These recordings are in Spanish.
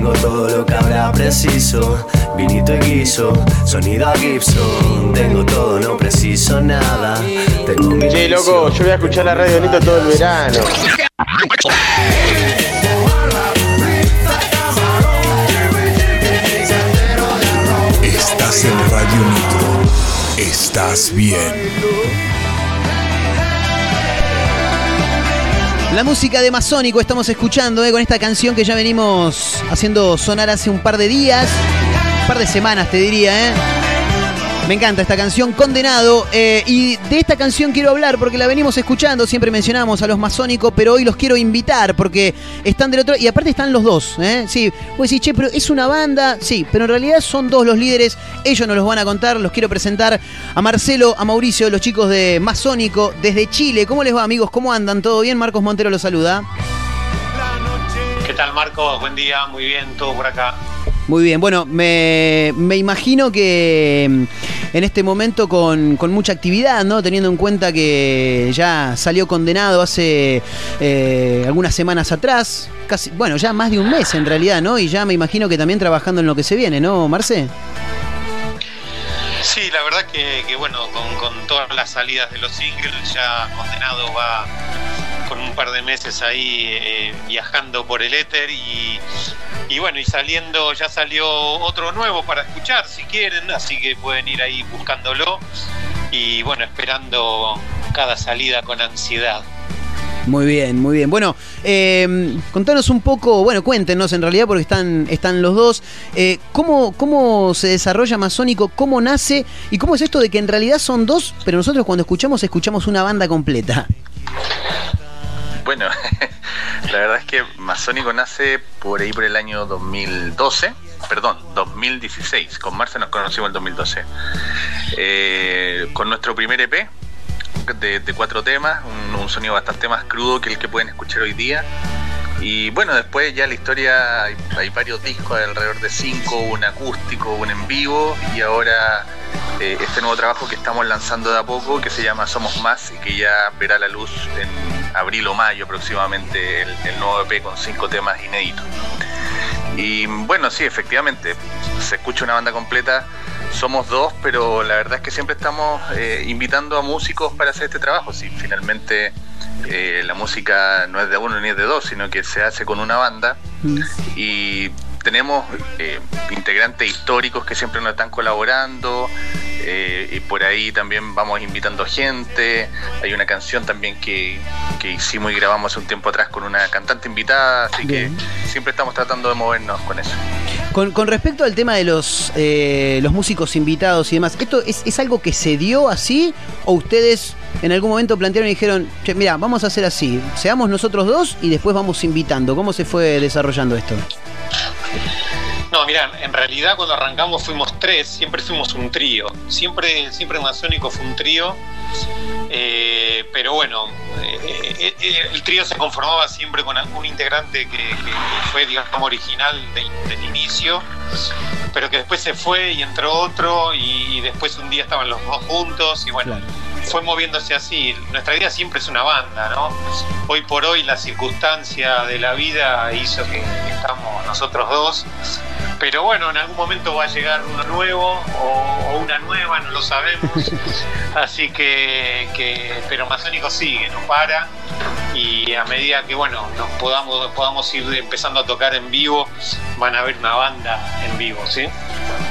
Tengo todo lo que habrá preciso, vinito y guiso, sonido a Gibson. Tengo todo, no preciso nada. Tengo mi Che, loco, yo voy a escuchar la radio bonito todo el verano. Estás en Radio Nitro. Estás bien. La música de Masónico estamos escuchando eh, con esta canción que ya venimos haciendo sonar hace un par de días, un par de semanas te diría, ¿eh? Me encanta esta canción, Condenado. eh, y de esta canción quiero hablar porque la venimos escuchando. Siempre mencionamos a los masónicos, pero hoy los quiero invitar porque están del otro. Y aparte están los dos. ¿eh? Sí, vos decís, che, pero es una banda. Sí, pero en realidad son dos los líderes. Ellos nos los van a contar. Los quiero presentar a Marcelo, a Mauricio, los chicos de Masónico desde Chile. ¿Cómo les va, amigos? ¿Cómo andan? ¿Todo bien? Marcos Montero los saluda. ¿Qué tal, Marcos? Buen día, muy bien, todo por acá. Muy bien, bueno, me, me imagino que en este momento con, con mucha actividad, ¿no? Teniendo en cuenta que ya salió condenado hace eh, algunas semanas atrás, casi, bueno, ya más de un mes en realidad, ¿no? Y ya me imagino que también trabajando en lo que se viene, ¿no, Marce? Sí, la verdad que, bueno, con todas las salidas de los singles, ya Condenado va con un par de meses ahí eh, viajando por el éter y, y bueno, y saliendo, ya salió otro nuevo para escuchar si quieren, así que pueden ir ahí buscándolo y bueno, esperando cada salida con ansiedad. Muy bien, muy bien. Bueno, eh, contanos un poco, bueno, cuéntenos en realidad porque están, están los dos. eh, ¿cómo, ¿Cómo se desarrolla Masónico? ¿Cómo nace? ¿Y cómo es esto de que en realidad son dos, pero nosotros cuando escuchamos, escuchamos una banda completa? Bueno, la verdad es que Masónico nace por ahí por el año 2012, perdón, 2016. Con Marce nos conocimos en 2012. Eh, con nuestro primer EP de, cuatro temas, un, sonido bastante más crudo que el que pueden escuchar hoy día. Y bueno, después ya la historia, hay, hay varios discos, alrededor de cinco, un acústico, un en vivo, y ahora eh, este nuevo trabajo que estamos lanzando de a poco, que se llama Somos Más, y que ya verá la luz en abril o mayo aproximadamente, el, el nuevo EP con cinco temas inéditos. Y bueno, sí, efectivamente, se escucha una banda completa, somos dos, pero la verdad es que siempre estamos eh, invitando a músicos para hacer este trabajo, si finalmente eh, la música no es de uno ni es de dos, sino que se hace con una banda. Y tenemos eh, integrantes históricos que siempre nos están colaborando eh, y por ahí también vamos invitando gente. Hay una canción también que, que hicimos y grabamos hace un tiempo atrás con una cantante invitada, así Bien. que siempre estamos tratando de movernos con eso. Con, con respecto al tema de los, eh, los músicos invitados y demás, ¿esto es, es algo que se dio así o ustedes en algún momento plantearon y dijeron, che, mira, vamos a hacer así, seamos nosotros dos y después vamos invitando? ¿Cómo se fue desarrollando esto? No, mirá, en realidad cuando arrancamos fuimos tres, siempre fuimos un trío. Siempre, siempre Masónico fue un trío. Eh, pero bueno, eh, eh, el trío se conformaba siempre con algún integrante que, fue, digamos, original de- del inicio, pero que después se fue y entró otro y después un día estaban los dos juntos y bueno, fue moviéndose así. Nuestra idea siempre es una banda, ¿no? Hoy por hoy la circunstancia de la vida hizo que, que estamos nosotros dos. Pero bueno, en algún momento va a llegar uno nuevo o, o una nueva, no lo sabemos. Así que, que- pero Masónico sigue, no para. Y a medida que bueno, nos podamos, podamos ir empezando a tocar en vivo, van a ver una banda en vivo, ¿sí?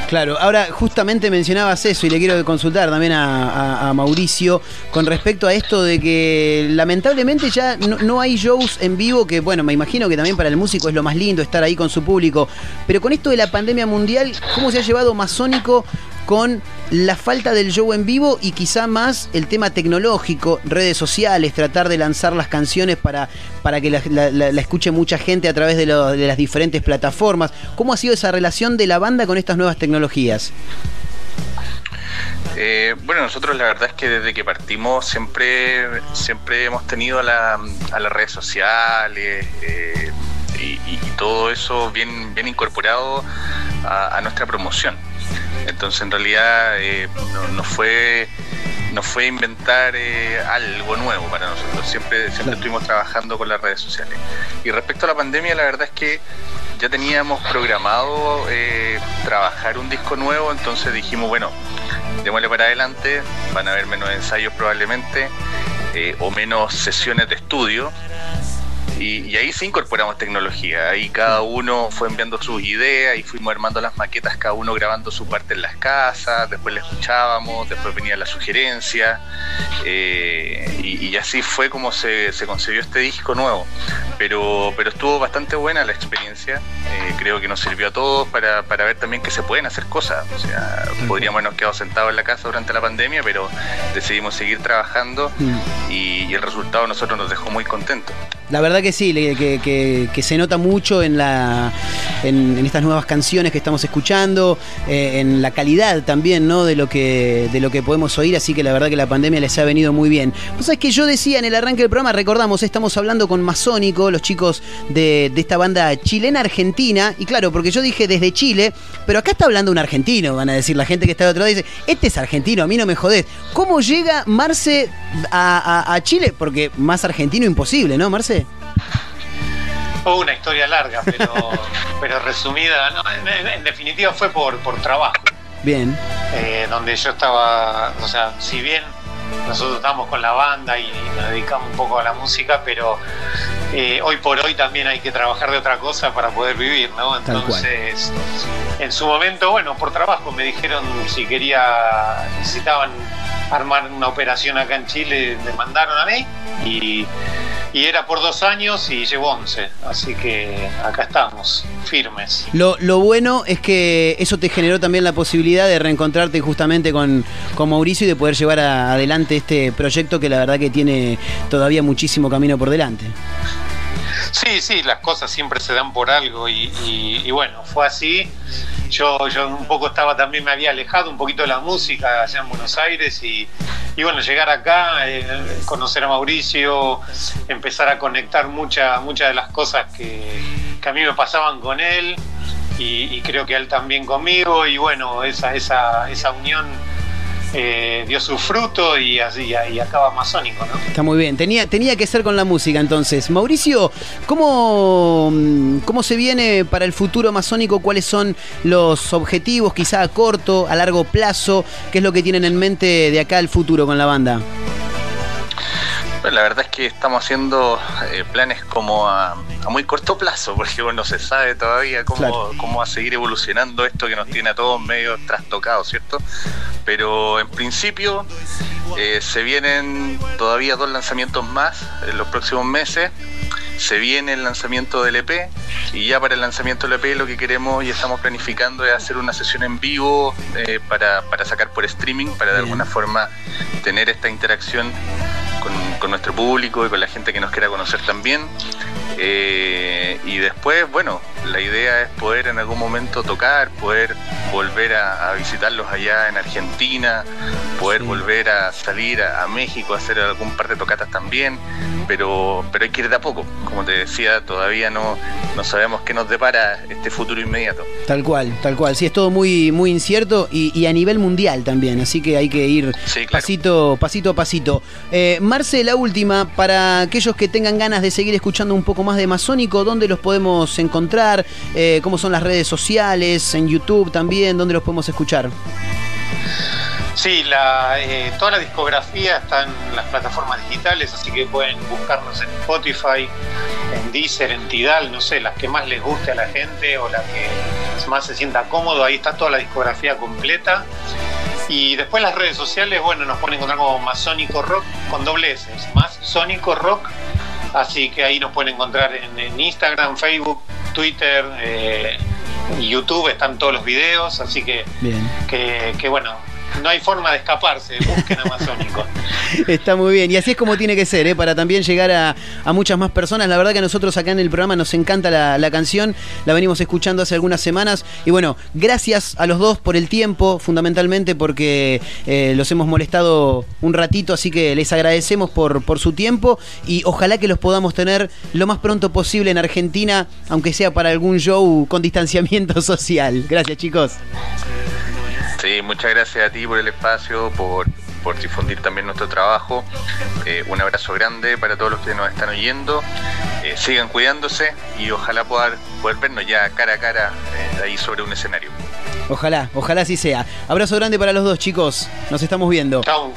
Claro, ahora justamente mencionabas eso y le quiero consultar también a Mauricio con respecto a esto de que lamentablemente ya no, no hay shows en vivo que, bueno, me imagino que también para el músico es lo más lindo estar ahí con su público, pero con esto de la pandemia mundial, ¿cómo se ha llevado Masónico con la falta del show en vivo y quizá más el tema tecnológico, redes sociales, tratar de lanzar las canciones para, para que la, escuche mucha gente a través de, lo- de las diferentes plataformas. ¿Cómo ha sido esa relación de la banda con estas nuevas tecnologías? Eh, bueno, nosotros la verdad es que desde que partimos siempre, siempre hemos tenido a, la- a las redes sociales eh, y, todo eso bien, bien incorporado a nuestra promoción. Entonces en realidad eh, no, no fue no fue inventar eh, algo nuevo para nosotros, siempre, siempre estuvimos trabajando con las redes sociales. Y respecto a la pandemia, la verdad es que ya teníamos programado eh, trabajar un disco nuevo, entonces dijimos, bueno, démosle para adelante, van a haber menos ensayos probablemente, eh, o menos sesiones de estudio, y, ahí sí incorporamos tecnología. Ahí cada uno fue enviando sus ideas y fuimos armando las maquetas, cada uno grabando su parte en las casas. Después le escuchábamos, después venía la sugerencia. Eh, y, así fue como se, se, concebió este disco nuevo. Pero, pero estuvo bastante buena la experiencia. Eh, creo que nos sirvió a todos para, para, ver también que se pueden hacer cosas. O sea, podríamos habernos quedado sentados en la casa durante la pandemia, pero decidimos seguir trabajando mm. y, y el resultado a nosotros nos dejó muy contentos. La verdad que sí, que, se nota mucho en, la, en, estas nuevas canciones que estamos escuchando, eh, en la calidad también ¿no? de, lo que, de lo que podemos oír, así que la verdad que la pandemia les ha venido muy bien. Vos sabés que yo decía en el arranque del programa, recordamos, estamos hablando con Masónico, los chicos de, esta banda chilena-argentina, y claro, porque yo dije desde Chile, pero acá está hablando un argentino, van a decir la gente que está de otro lado, dice, este es argentino, a mí no me jodés. ¿Cómo llega Marce a Chile? Porque más argentino imposible, ¿no, Marce? Una historia larga, pero, pero resumida. en, definitiva fue por, por trabajo. Bien. Eh, donde yo estaba, o sea, si bien nosotros estamos con la banda y nos dedicamos un poco a la música, pero eh, hoy por hoy también hay que trabajar de otra cosa para poder vivir, ¿no? Entonces, en su momento, bueno, por trabajo me dijeron si quería, necesitaban armar una operación acá en Chile, me mandaron a mí y y era por dos años y llevo 11. Así que acá estamos, firmes. Lo, bueno es que eso te generó también la posibilidad de reencontrarte justamente con, con Mauricio y de poder llevar adelante este proyecto que la verdad que tiene todavía muchísimo camino por delante. Sí, sí, las cosas siempre se dan por algo y, bueno, fue así. Yo, yo un poco estaba también, me había alejado un poquito de la música allá en Buenos Aires y, bueno, llegar acá, eh, conocer a Mauricio, empezar a conectar muchas muchas de las cosas que, a mí me pasaban con él y, creo que él también conmigo y bueno, esa, esa, esa unión eh, dio su fruto y así y acaba masónico, ¿no? Está muy bien. Tenía, tenía que ser con la música entonces. Mauricio, ¿cómo, ¿cómo se viene para el futuro masónico? ¿Cuáles son los objetivos, quizá a corto, a largo plazo? ¿Qué es lo que tienen en mente de acá al futuro con la banda? Bueno, la verdad es que estamos haciendo eh, planes como a, muy corto plazo, porque bueno, no se sabe todavía cómo, cómo va a seguir evolucionando esto que nos tiene a todos medio trastocados, ¿cierto? Pero en principio eh, se vienen todavía dos lanzamientos más en los próximos meses. Se viene el lanzamiento del EP y ya para el lanzamiento del EP lo que queremos y estamos planificando es hacer una sesión en vivo eh, para, para sacar por streaming, para de alguna forma tener esta interacción con, nuestro público y con la gente que nos quiera conocer también. Eh, y después, bueno, la idea es poder en algún momento tocar, poder volver a, visitarlos allá en Argentina, poder volver a salir a, México a hacer algún par de tocatas también, pero, pero hay que ir de a poco. Como te decía, todavía no, no sabemos qué nos depara este futuro inmediato. Tal cual, tal cual. Sí, es todo muy, muy incierto y, a nivel mundial también, así que hay que ir pasito, pasito a pasito. Eh, Marce, la última, para aquellos que tengan ganas de seguir escuchando un poco más de Masónico, ¿dónde los podemos encontrar? Eh, cómo son las redes sociales, en YouTube también, dónde los podemos escuchar. Sí, eh, toda la discografía está en las plataformas digitales, así que pueden buscarnos en Spotify, en Deezer, en Tidal, no sé, las que más les guste a la gente o las que más se sienta cómodo, ahí está toda la discografía completa. Y después las redes sociales, bueno, nos pueden encontrar como Masónico Rock con doble S, más Sónico Rock, así que ahí nos pueden encontrar en Instagram, Facebook, Twitter, eh, YouTube están todos los videos, así que, que, que bueno, no hay forma de escaparse, busquen Amazónico. Está muy bien, y así es como tiene que ser, ¿eh? para también llegar a, muchas más personas. La verdad que a nosotros acá en el programa nos encanta la, canción, la venimos escuchando hace algunas semanas. Y bueno, gracias a los dos por el tiempo, fundamentalmente porque eh, los hemos molestado un ratito, así que les agradecemos por, por su tiempo y ojalá que los podamos tener lo más pronto posible en Argentina, aunque sea para algún show con distanciamiento social. Gracias chicos. Sí, muchas gracias a ti por el espacio, por, difundir también nuestro trabajo. Eh, un abrazo grande para todos los que nos están oyendo. Eh, eh, sigan cuidándose y ojalá poder, poder vernos ya cara a cara eh, ahí sobre un escenario. Ojalá, ojalá así sea. Abrazo grande para los dos, chicos. Nos estamos viendo. Chao.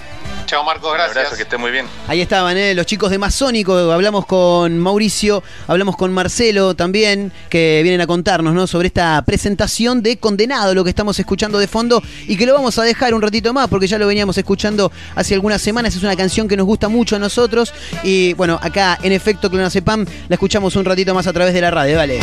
Chao Marcos, Un gracias. abrazo, que esté muy bien. Ahí estaban, ¿eh? los chicos de Masónico. Hablamos con Mauricio, hablamos con Marcelo también, que vienen a contarnos ¿no? sobre esta presentación de Condenado, lo que estamos escuchando de fondo y que lo vamos a dejar un ratito más porque ya lo veníamos escuchando hace algunas semanas. Es una canción que nos gusta mucho a nosotros y bueno, acá en efecto Clonacepam la escuchamos un ratito más a través de la radio. Dale.